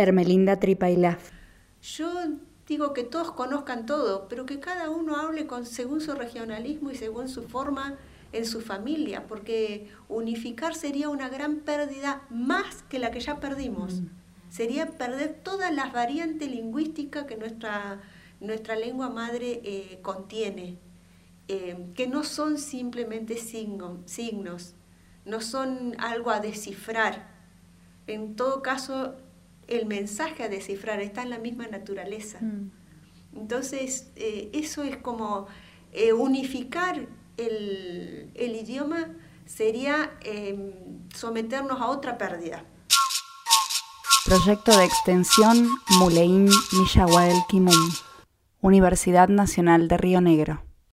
Hermelinda Tripailaf. Yo digo que todos conozcan todo, pero que cada uno hable con, según su regionalismo y según su forma en su familia, porque unificar sería una gran pérdida más que la que ya perdimos. Mm. Sería perder todas las variantes lingüísticas que nuestra, nuestra lengua madre eh, contiene, eh, que no son simplemente signos, no son algo a descifrar. En todo caso, el mensaje a descifrar está en la misma naturaleza. Mm. Entonces, eh, eso es como unificar el, idioma sería em, someternos a otra pérdida. Proyecto de extensión Muleín Millahuel Kimum, Universidad Nacional de Río Negro.